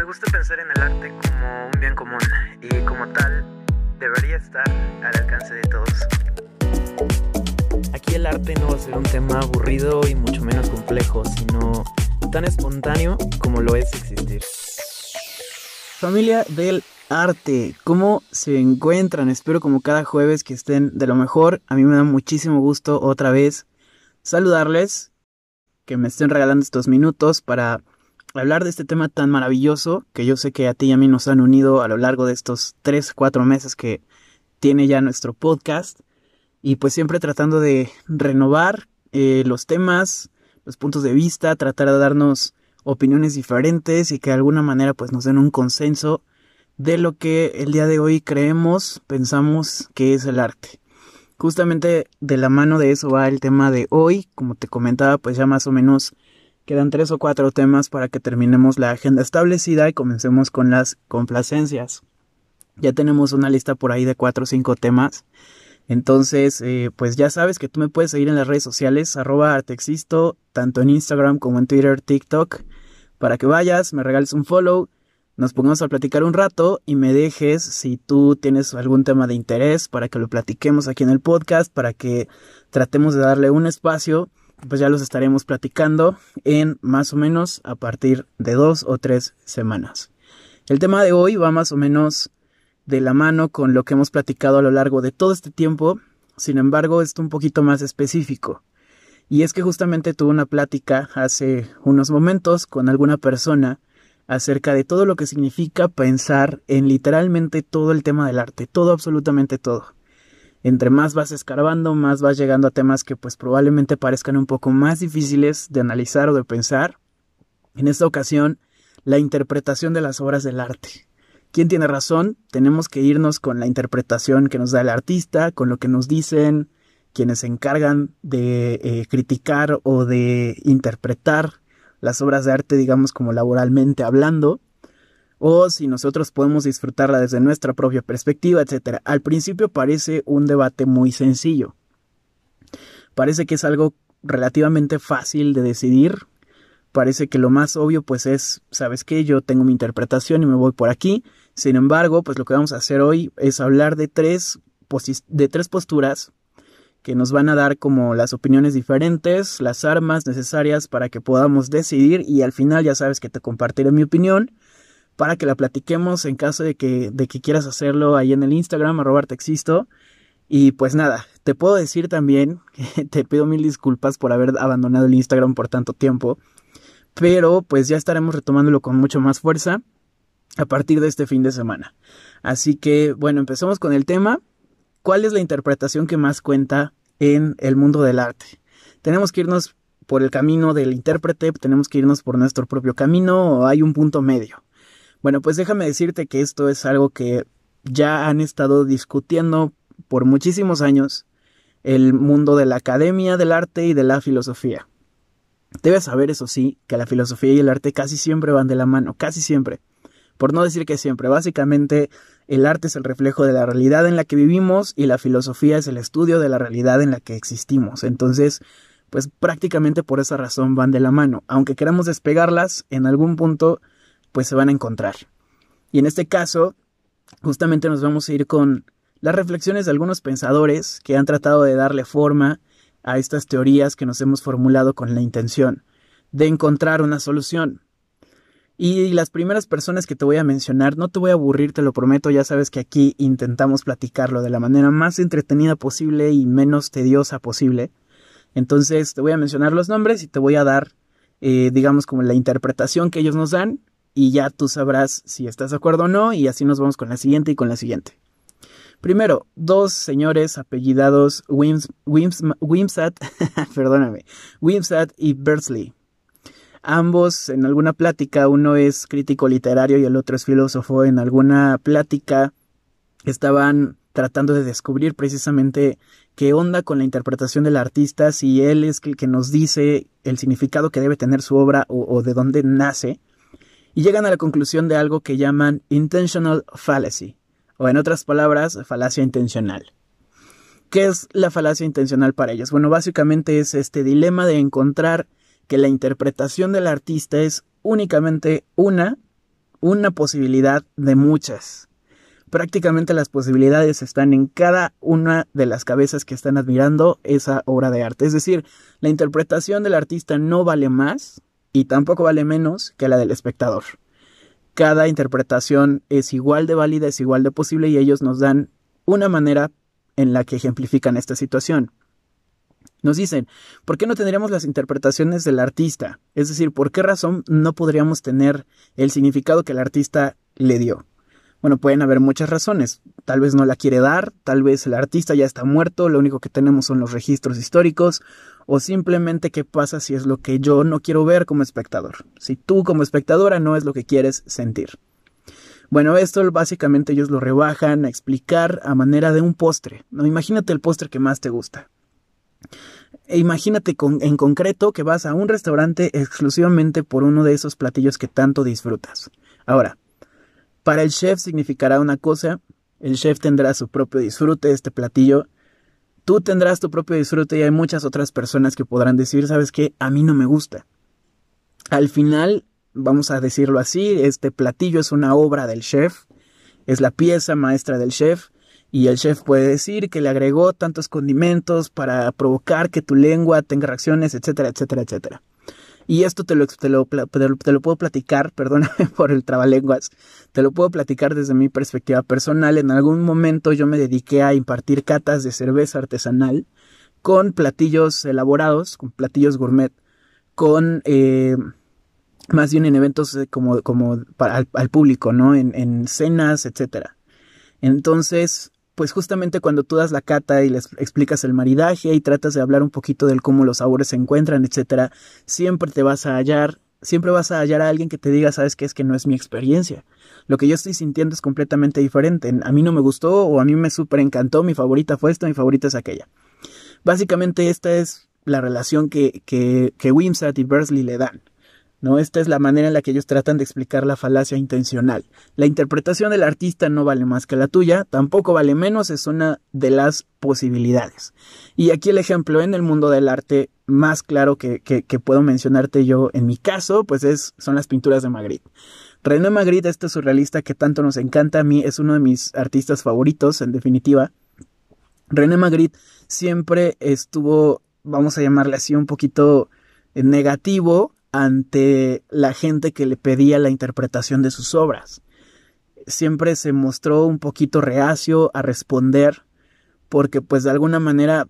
Me gusta pensar en el arte como un bien común y como tal debería estar al alcance de todos. Aquí el arte no va a ser un tema aburrido y mucho menos complejo, sino tan espontáneo como lo es existir. Familia del arte, ¿cómo se encuentran? Espero como cada jueves que estén de lo mejor. A mí me da muchísimo gusto otra vez saludarles, que me estén regalando estos minutos para hablar de este tema tan maravilloso que yo sé que a ti y a mí nos han unido a lo largo de estos 3, 4 meses que tiene ya nuestro podcast. Y pues siempre tratando de renovar eh, los temas, los puntos de vista, tratar de darnos opiniones diferentes y que de alguna manera pues nos den un consenso de lo que el día de hoy creemos, pensamos que es el arte. Justamente de la mano de eso va el tema de hoy, como te comentaba pues ya más o menos Quedan tres o cuatro temas para que terminemos la agenda establecida y comencemos con las complacencias. Ya tenemos una lista por ahí de cuatro o cinco temas. Entonces, eh, pues ya sabes que tú me puedes seguir en las redes sociales, arroba artexisto, tanto en Instagram como en Twitter, TikTok, para que vayas, me regales un follow, nos pongamos a platicar un rato y me dejes si tú tienes algún tema de interés para que lo platiquemos aquí en el podcast, para que tratemos de darle un espacio pues ya los estaremos platicando en más o menos a partir de dos o tres semanas. El tema de hoy va más o menos de la mano con lo que hemos platicado a lo largo de todo este tiempo, sin embargo es un poquito más específico. Y es que justamente tuve una plática hace unos momentos con alguna persona acerca de todo lo que significa pensar en literalmente todo el tema del arte, todo, absolutamente todo entre más vas escarbando, más vas llegando a temas que pues probablemente parezcan un poco más difíciles de analizar o de pensar. En esta ocasión, la interpretación de las obras del arte. ¿Quién tiene razón? Tenemos que irnos con la interpretación que nos da el artista, con lo que nos dicen quienes se encargan de eh, criticar o de interpretar las obras de arte, digamos como laboralmente hablando o si nosotros podemos disfrutarla desde nuestra propia perspectiva, etc. Al principio parece un debate muy sencillo. Parece que es algo relativamente fácil de decidir. Parece que lo más obvio pues es, ¿sabes qué? Yo tengo mi interpretación y me voy por aquí. Sin embargo, pues lo que vamos a hacer hoy es hablar de tres, de tres posturas que nos van a dar como las opiniones diferentes, las armas necesarias para que podamos decidir y al final ya sabes que te compartiré mi opinión para que la platiquemos en caso de que, de que quieras hacerlo ahí en el Instagram, arroba existo. Y pues nada, te puedo decir también que te pido mil disculpas por haber abandonado el Instagram por tanto tiempo, pero pues ya estaremos retomándolo con mucho más fuerza a partir de este fin de semana. Así que bueno, empezamos con el tema. ¿Cuál es la interpretación que más cuenta en el mundo del arte? Tenemos que irnos por el camino del intérprete, tenemos que irnos por nuestro propio camino o hay un punto medio. Bueno, pues déjame decirte que esto es algo que ya han estado discutiendo por muchísimos años el mundo de la academia del arte y de la filosofía. Debes saber, eso sí, que la filosofía y el arte casi siempre van de la mano, casi siempre. Por no decir que siempre, básicamente el arte es el reflejo de la realidad en la que vivimos y la filosofía es el estudio de la realidad en la que existimos. Entonces, pues prácticamente por esa razón van de la mano. Aunque queramos despegarlas, en algún punto pues se van a encontrar. Y en este caso, justamente nos vamos a ir con las reflexiones de algunos pensadores que han tratado de darle forma a estas teorías que nos hemos formulado con la intención de encontrar una solución. Y las primeras personas que te voy a mencionar, no te voy a aburrir, te lo prometo, ya sabes que aquí intentamos platicarlo de la manera más entretenida posible y menos tediosa posible. Entonces te voy a mencionar los nombres y te voy a dar, eh, digamos, como la interpretación que ellos nos dan y ya tú sabrás si estás de acuerdo o no y así nos vamos con la siguiente y con la siguiente. Primero, dos señores apellidados Wims, Wimsat, perdóname, Wimsat y Bersley. Ambos en alguna plática, uno es crítico literario y el otro es filósofo, en alguna plática estaban tratando de descubrir precisamente qué onda con la interpretación del artista, si él es el que nos dice el significado que debe tener su obra o de dónde nace y llegan a la conclusión de algo que llaman intentional fallacy, o en otras palabras, falacia intencional. ¿Qué es la falacia intencional para ellos? Bueno, básicamente es este dilema de encontrar que la interpretación del artista es únicamente una una posibilidad de muchas. Prácticamente las posibilidades están en cada una de las cabezas que están admirando esa obra de arte. Es decir, la interpretación del artista no vale más y tampoco vale menos que la del espectador. Cada interpretación es igual de válida, es igual de posible y ellos nos dan una manera en la que ejemplifican esta situación. Nos dicen, ¿por qué no tendríamos las interpretaciones del artista? Es decir, ¿por qué razón no podríamos tener el significado que el artista le dio? Bueno, pueden haber muchas razones. Tal vez no la quiere dar, tal vez el artista ya está muerto, lo único que tenemos son los registros históricos, o simplemente qué pasa si es lo que yo no quiero ver como espectador, si tú como espectadora no es lo que quieres sentir. Bueno, esto básicamente ellos lo rebajan a explicar a manera de un postre. ¿no? Imagínate el postre que más te gusta. E imagínate en concreto que vas a un restaurante exclusivamente por uno de esos platillos que tanto disfrutas. Ahora, para el chef significará una cosa, el chef tendrá su propio disfrute de este platillo, tú tendrás tu propio disfrute y hay muchas otras personas que podrán decir, sabes qué, a mí no me gusta. Al final, vamos a decirlo así, este platillo es una obra del chef, es la pieza maestra del chef, y el chef puede decir que le agregó tantos condimentos para provocar que tu lengua tenga reacciones, etcétera, etcétera, etcétera. Y esto te lo, te lo, te lo puedo platicar, perdóname por el trabalenguas, te lo puedo platicar desde mi perspectiva personal. En algún momento yo me dediqué a impartir catas de cerveza artesanal con platillos elaborados, con platillos gourmet, con... Eh, más bien en eventos eh, como, como para, al, público, ¿no? En, en cenas, etcétera. Entonces, pues justamente cuando tú das la cata y les explicas el maridaje y tratas de hablar un poquito del cómo los sabores se encuentran, etcétera, siempre te vas a hallar, siempre vas a hallar a alguien que te diga, sabes que es que no es mi experiencia. Lo que yo estoy sintiendo es completamente diferente. A mí no me gustó o a mí me súper encantó, mi favorita fue esta, mi favorita es aquella. Básicamente esta es la relación que, que, que Wimsat y Bursley le dan. ¿No? Esta es la manera en la que ellos tratan de explicar la falacia intencional. La interpretación del artista no vale más que la tuya, tampoco vale menos, es una de las posibilidades. Y aquí el ejemplo en el mundo del arte más claro que, puedo mencionarte yo en mi caso, pues es, son las pinturas de Magritte. René Magritte, este surrealista que tanto nos encanta a mí, es uno de mis artistas favoritos, en definitiva. René Magritte siempre estuvo, vamos a llamarle así, un poquito negativo ante la gente que le pedía la interpretación de sus obras. Siempre se mostró un poquito reacio a responder porque pues de alguna manera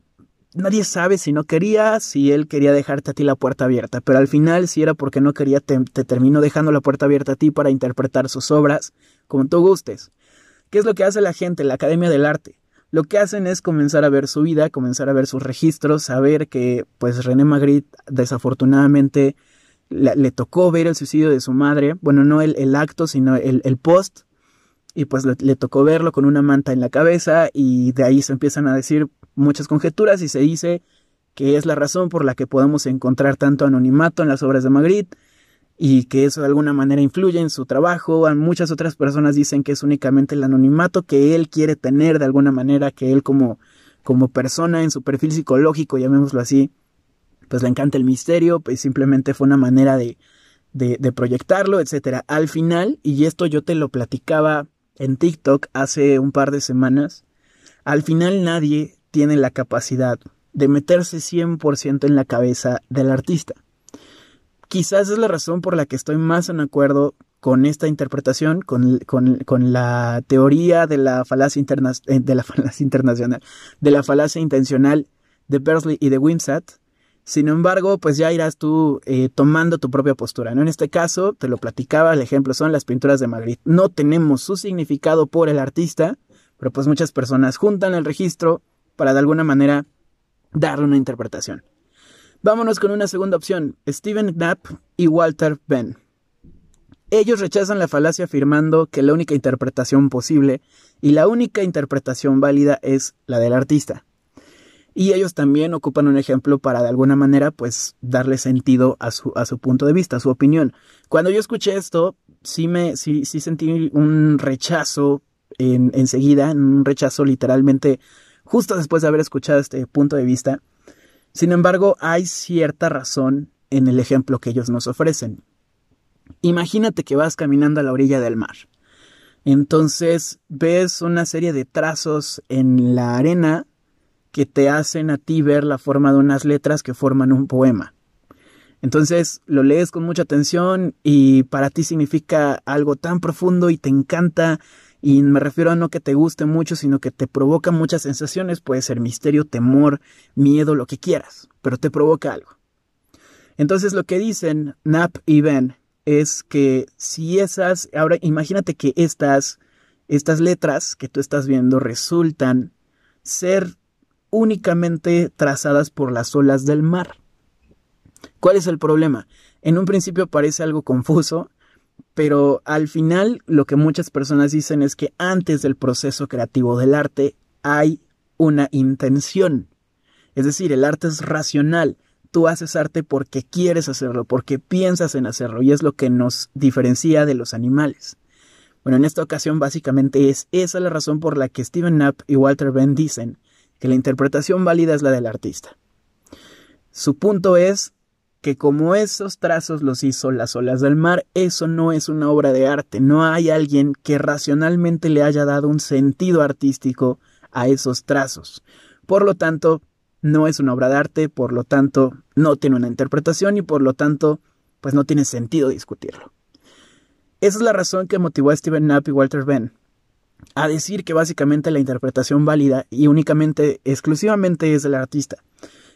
nadie sabe si no quería, si él quería dejarte a ti la puerta abierta, pero al final si era porque no quería te, te terminó dejando la puerta abierta a ti para interpretar sus obras como tú gustes. ¿Qué es lo que hace la gente, la Academia del Arte? Lo que hacen es comenzar a ver su vida, comenzar a ver sus registros, saber que pues René Magritte desafortunadamente le, tocó ver el suicidio de su madre, bueno, no el, el acto, sino el, el post, y pues le, tocó verlo con una manta en la cabeza y de ahí se empiezan a decir muchas conjeturas y se dice que es la razón por la que podemos encontrar tanto anonimato en las obras de Magritte y que eso de alguna manera influye en su trabajo. Muchas otras personas dicen que es únicamente el anonimato que él quiere tener de alguna manera, que él como, como persona en su perfil psicológico, llamémoslo así, pues le encanta el misterio, pues simplemente fue una manera de, de, proyectarlo, etcétera. Al final, y esto yo te lo platicaba en TikTok hace un par de semanas, al final nadie tiene la capacidad de meterse 100% en la cabeza del artista. Quizás es la razón por la que estoy más en acuerdo con esta interpretación, con, con, la teoría de la falacia, interna, eh, de la falacia internacional, de la falacia intencional de Bersley y de Wimsat, sin embargo, pues ya irás tú eh, tomando tu propia postura. ¿no? En este caso, te lo platicaba, el ejemplo son las pinturas de Magritte. No tenemos su significado por el artista, pero pues muchas personas juntan el registro para de alguna manera darle una interpretación. Vámonos con una segunda opción, Stephen Knapp y Walter Benn. Ellos rechazan la falacia afirmando que la única interpretación posible y la única interpretación válida es la del artista. Y ellos también ocupan un ejemplo para de alguna manera pues darle sentido a su, a su punto de vista, a su opinión. Cuando yo escuché esto, sí me, sí, sí sentí un rechazo en, enseguida, un rechazo literalmente justo después de haber escuchado este punto de vista. Sin embargo, hay cierta razón en el ejemplo que ellos nos ofrecen. Imagínate que vas caminando a la orilla del mar. Entonces ves una serie de trazos en la arena que te hacen a ti ver la forma de unas letras que forman un poema. Entonces lo lees con mucha atención y para ti significa algo tan profundo y te encanta y me refiero a no que te guste mucho, sino que te provoca muchas sensaciones, puede ser misterio, temor, miedo, lo que quieras, pero te provoca algo. Entonces lo que dicen Nap y Ben es que si esas, ahora imagínate que estas, estas letras que tú estás viendo resultan ser únicamente trazadas por las olas del mar. ¿Cuál es el problema? En un principio parece algo confuso, pero al final lo que muchas personas dicen es que antes del proceso creativo del arte hay una intención. Es decir, el arte es racional. Tú haces arte porque quieres hacerlo, porque piensas en hacerlo, y es lo que nos diferencia de los animales. Bueno, en esta ocasión básicamente es esa la razón por la que Steven Knapp y Walter Benn dicen que la interpretación válida es la del artista. Su punto es que como esos trazos los hizo las olas del mar, eso no es una obra de arte, no hay alguien que racionalmente le haya dado un sentido artístico a esos trazos. Por lo tanto, no es una obra de arte, por lo tanto, no tiene una interpretación y por lo tanto, pues no tiene sentido discutirlo. Esa es la razón que motivó a Steven Knapp y Walter Benn a decir que básicamente la interpretación válida y únicamente, exclusivamente es del artista.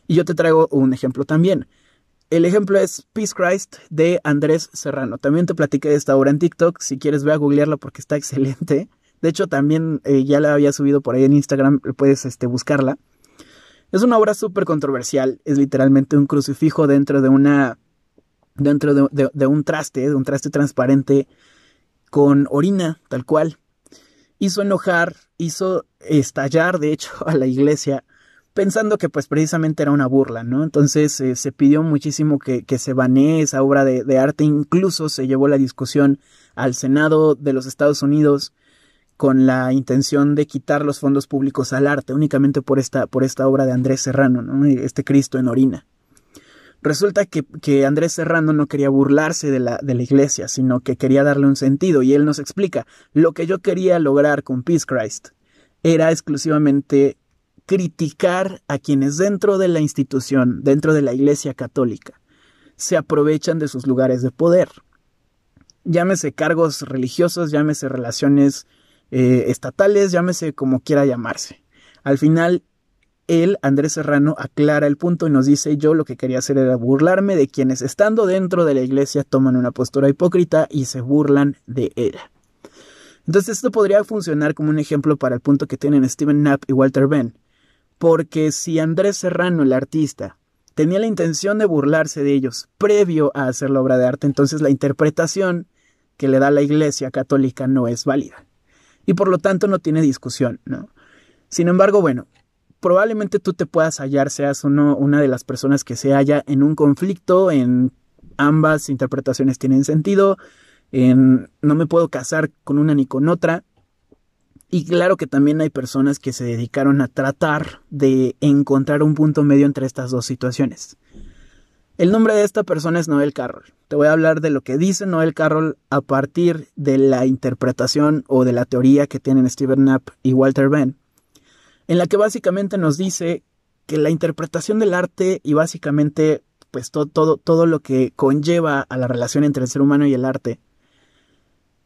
Y yo te traigo un ejemplo también. El ejemplo es Peace Christ de Andrés Serrano. También te platiqué de esta obra en TikTok. Si quieres, ve a googlearla porque está excelente. De hecho, también eh, ya la había subido por ahí en Instagram. Puedes este, buscarla. Es una obra súper controversial. Es literalmente un crucifijo dentro de una. dentro de un traste, de un traste transparente con orina, tal cual. Hizo enojar, hizo estallar, de hecho, a la iglesia pensando que pues precisamente era una burla, ¿no? Entonces eh, se pidió muchísimo que, se banee esa obra de, arte, incluso se llevó la discusión al Senado de los Estados Unidos con la intención de quitar los fondos públicos al arte, únicamente por esta, por esta obra de Andrés Serrano, ¿no? Este Cristo en orina. Resulta que, que Andrés Serrano no quería burlarse de la, de la iglesia, sino que quería darle un sentido, y él nos explica, lo que yo quería lograr con Peace Christ era exclusivamente criticar a quienes dentro de la institución, dentro de la Iglesia Católica, se aprovechan de sus lugares de poder. Llámese cargos religiosos, llámese relaciones eh, estatales, llámese como quiera llamarse. Al final, él, Andrés Serrano, aclara el punto y nos dice yo lo que quería hacer era burlarme de quienes estando dentro de la iglesia toman una postura hipócrita y se burlan de él. Entonces esto podría funcionar como un ejemplo para el punto que tienen Stephen Knapp y Walter Benn, porque si Andrés Serrano, el artista, tenía la intención de burlarse de ellos previo a hacer la obra de arte, entonces la interpretación que le da la Iglesia católica no es válida. Y por lo tanto no tiene discusión, ¿no? Sin embargo, bueno, probablemente tú te puedas hallar, seas uno, una de las personas que se halla en un conflicto, en ambas interpretaciones tienen sentido, en no me puedo casar con una ni con otra, y claro que también hay personas que se dedicaron a tratar de encontrar un punto medio entre estas dos situaciones. El nombre de esta persona es Noel Carroll. Te voy a hablar de lo que dice Noel Carroll a partir de la interpretación o de la teoría que tienen Steven Knapp y Walter Benn, en la que básicamente nos dice que la interpretación del arte y básicamente pues todo, todo, todo lo que conlleva a la relación entre el ser humano y el arte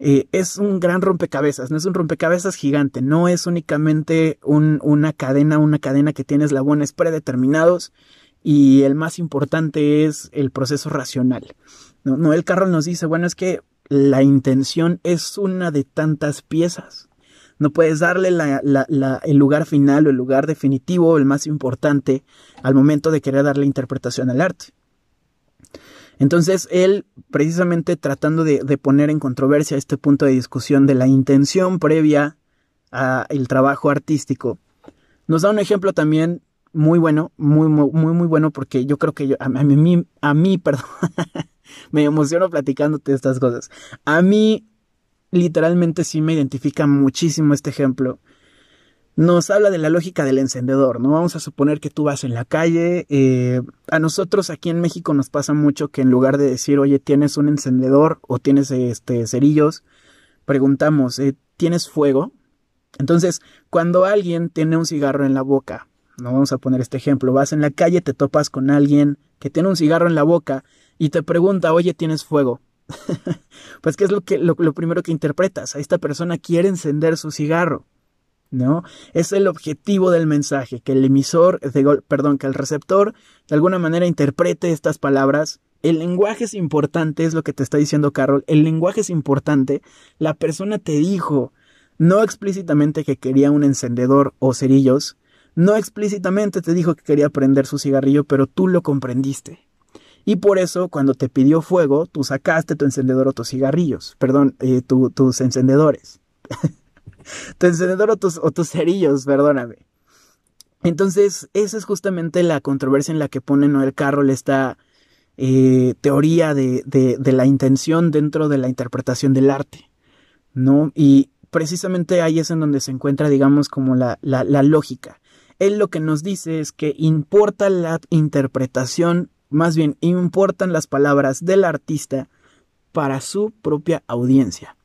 eh, es un gran rompecabezas, no es un rompecabezas gigante, no es únicamente una cadena, una cadena que tiene eslabones predeterminados y el más importante es el proceso racional. Noel Carroll nos dice, bueno, es que la intención es una de tantas piezas. No puedes darle el lugar final o el lugar definitivo, el más importante, al momento de querer darle interpretación al arte. Entonces él, precisamente tratando de, poner en controversia este punto de discusión de la intención previa al trabajo artístico, nos da un ejemplo también muy bueno, muy, muy, muy, bueno, porque yo creo que yo, a, mí, a mí, perdón, me emociono platicándote estas cosas. A mí, literalmente sí me identifica muchísimo este ejemplo. nos habla de la lógica del encendedor, ¿no? Vamos a suponer que tú vas en la calle, eh, a nosotros aquí en México nos pasa mucho que en lugar de decir, oye, tienes un encendedor o tienes este cerillos, preguntamos, eh, ¿tienes fuego? Entonces, cuando alguien tiene un cigarro en la boca, no vamos a poner este ejemplo, vas en la calle, te topas con alguien que tiene un cigarro en la boca y te pregunta, oye, ¿tienes fuego? pues, ¿qué es lo, que, lo primero que interpretas? A esta persona quiere encender su cigarro. ¿no? Es el objetivo del mensaje, que el emisor, perdón, que el receptor de alguna manera interprete estas palabras. El lenguaje es importante, es lo que te está diciendo Carol, el lenguaje es importante. La persona te dijo, no explícitamente que quería un encendedor o cerillos, no explícitamente te dijo que quería prender su cigarrillo, pero tú lo comprendiste. Y por eso, cuando te pidió fuego, tú sacaste tu encendedor o tus cigarrillos, perdón, eh, tus encendedores. tu encendedor o tus, o tus cerillos, perdóname. Entonces, esa es justamente la controversia en la que pone Noel Carroll esta eh, teoría de, de, la intención dentro de la interpretación del arte, ¿no? Y precisamente ahí es en donde se encuentra, digamos, como la, la, la lógica. Él lo que nos dice es que importa la interpretación, más bien importan las palabras del artista para su propia audiencia.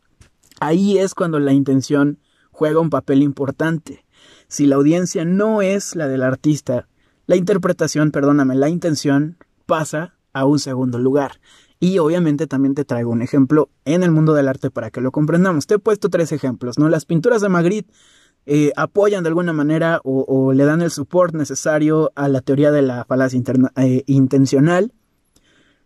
Ahí es cuando la intención juega un papel importante. Si la audiencia no es la del artista, la interpretación, perdóname, la intención pasa a un segundo lugar. Y obviamente también te traigo un ejemplo en el mundo del arte para que lo comprendamos. Te he puesto tres ejemplos, ¿no? Las pinturas de Magritte eh, apoyan de alguna manera o, le dan el support necesario a la teoría de la falacia eh, intencional.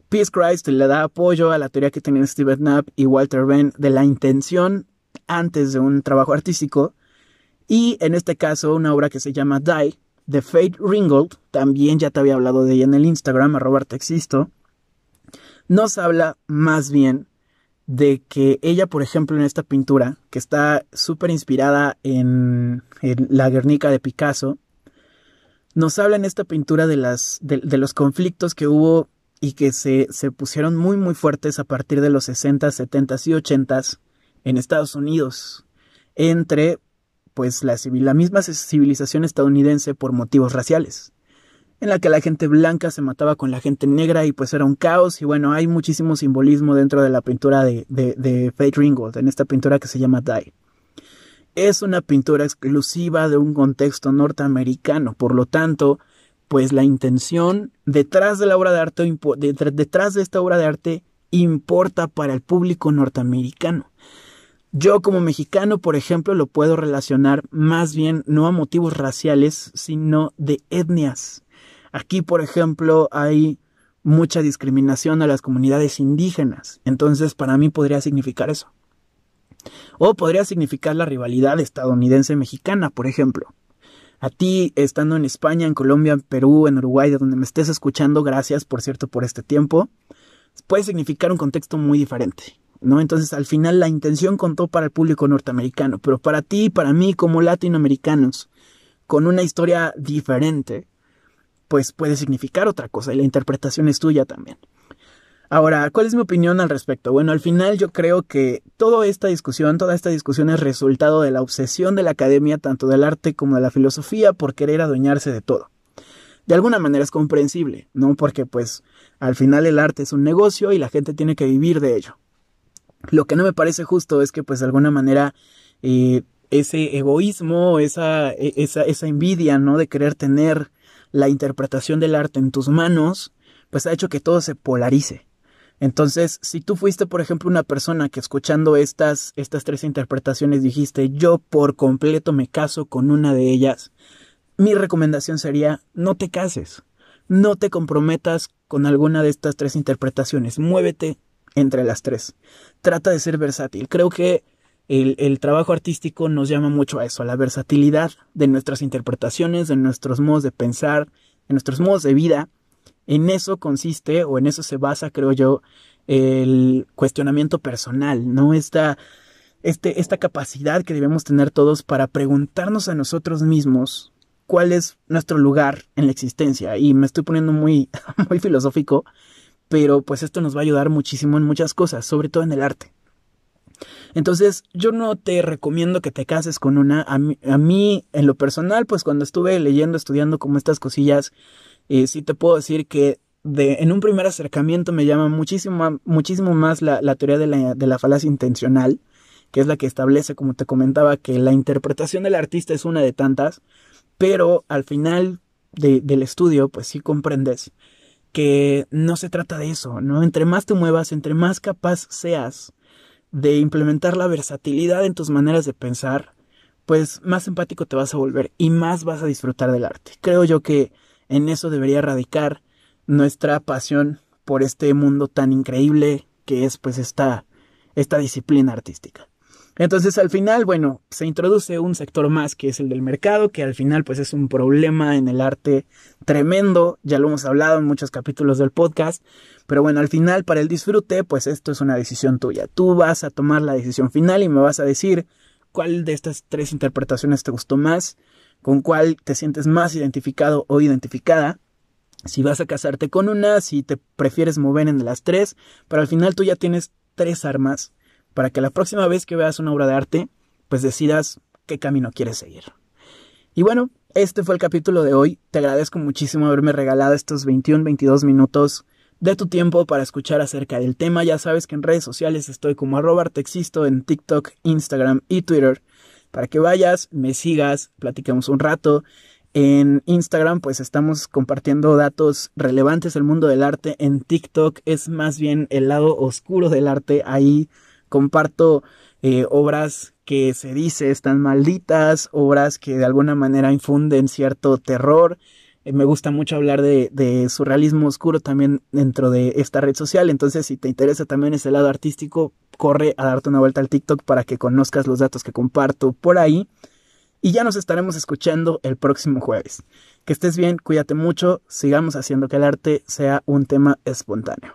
Peace Christ le da apoyo a la teoría que tenían Steve Knapp y Walter Benn de la intención antes de un trabajo artístico. Y en este caso, una obra que se llama Die, de Faith Ringgold, también ya te había hablado de ella en el Instagram, arroba existo, nos habla más bien de que ella, por ejemplo, en esta pintura, que está súper inspirada en, la Guernica de Picasso, nos habla en esta pintura de, las, de, los conflictos que hubo y que se, se, pusieron muy muy fuertes a partir de los 60, 70 y 80 en Estados Unidos entre pues la, la misma civilización estadounidense por motivos raciales, en la que la gente blanca se mataba con la gente negra y pues era un caos y bueno, hay muchísimo simbolismo dentro de la pintura de, de, de Faith Ringgold, en esta pintura que se llama Die. Es una pintura exclusiva de un contexto norteamericano, por lo tanto, pues la intención detrás de la obra de arte, detrás de esta obra de arte, importa para el público norteamericano. Yo como mexicano, por ejemplo, lo puedo relacionar más bien no a motivos raciales, sino de etnias. Aquí, por ejemplo, hay mucha discriminación a las comunidades indígenas. Entonces, para mí podría significar eso. O podría significar la rivalidad estadounidense-mexicana, por ejemplo. A ti, estando en España, en Colombia, en Perú, en Uruguay, de donde me estés escuchando, gracias, por cierto, por este tiempo, puede significar un contexto muy diferente. ¿no? Entonces al final la intención contó para el público norteamericano, pero para ti y para mí como latinoamericanos, con una historia diferente, pues puede significar otra cosa y la interpretación es tuya también. Ahora, ¿cuál es mi opinión al respecto? Bueno, al final yo creo que toda esta discusión, toda esta discusión es resultado de la obsesión de la academia, tanto del arte como de la filosofía, por querer adueñarse de todo. De alguna manera es comprensible, ¿no? Porque pues al final el arte es un negocio y la gente tiene que vivir de ello. Lo que no me parece justo es que pues de alguna manera eh, ese egoísmo, esa, e, esa, esa envidia, ¿no? De querer tener la interpretación del arte en tus manos, pues ha hecho que todo se polarice. Entonces, si tú fuiste, por ejemplo, una persona que escuchando estas, estas tres interpretaciones dijiste, yo por completo me caso con una de ellas, mi recomendación sería, no te cases, no te comprometas con alguna de estas tres interpretaciones, muévete entre las tres. Trata de ser versátil. Creo que el, trabajo artístico nos llama mucho a eso, a la versatilidad de nuestras interpretaciones, de nuestros modos de pensar, de nuestros modos de vida. En eso consiste, o en eso se basa, creo yo, el cuestionamiento personal, ¿no? Esta, este, esta capacidad que debemos tener todos para preguntarnos a nosotros mismos cuál es nuestro lugar en la existencia. Y me estoy poniendo muy, muy filosófico, pero pues esto nos va a ayudar muchísimo en muchas cosas, sobre todo en el arte. Entonces, yo no te recomiendo que te cases con una. A mí, en lo personal, pues cuando estuve leyendo, estudiando como estas cosillas, eh, sí te puedo decir que en un primer acercamiento me llama muchísimo, muchísimo más la, teoría de la, falacia intencional, que es la que establece, como te comentaba, que la interpretación del artista es una de tantas, pero al final de, del estudio, pues sí comprendes que no se trata de eso, ¿no? Entre más te muevas, entre más capaz seas de implementar la versatilidad en tus maneras de pensar, pues más empático te vas a volver y más vas a disfrutar del arte. Creo yo que en eso debería radicar nuestra pasión por este mundo tan increíble que es pues esta, esta disciplina artística. Entonces al final, bueno, se introduce un sector más que es el del mercado, que al final pues es un problema en el arte tremendo, ya lo hemos hablado en muchos capítulos del podcast, pero bueno, al final para el disfrute pues esto es una decisión tuya. Tú vas a tomar la decisión final y me vas a decir cuál de estas tres interpretaciones te gustó más, con cuál te sientes más identificado o identificada. Si vas a casarte con una, si te prefieres mover en las tres, pero al final tú ya tienes tres armas para que la próxima vez que veas una obra de arte, pues decidas qué camino quieres seguir. Y bueno, este fue el capítulo de hoy. Te agradezco muchísimo haberme regalado estos 21, 22 minutos de tu tiempo para escuchar acerca del tema. Ya sabes que en redes sociales estoy como arroba artexisto en TikTok, Instagram y Twitter. Para que vayas, me sigas, platiquemos un rato. En Instagram pues estamos compartiendo datos relevantes del mundo del arte. En TikTok es más bien el lado oscuro del arte. Ahí comparto eh, obras que se dice están malditas, obras que de alguna manera infunden cierto terror. Eh, me gusta mucho hablar de, de, surrealismo oscuro también dentro de esta red social, entonces si te interesa también ese lado artístico, corre a darte una vuelta al TikTok para que conozcas los datos que comparto por ahí. Y ya nos estaremos escuchando el próximo jueves. Que estés bien, cuídate mucho, sigamos haciendo que el arte sea un tema espontáneo.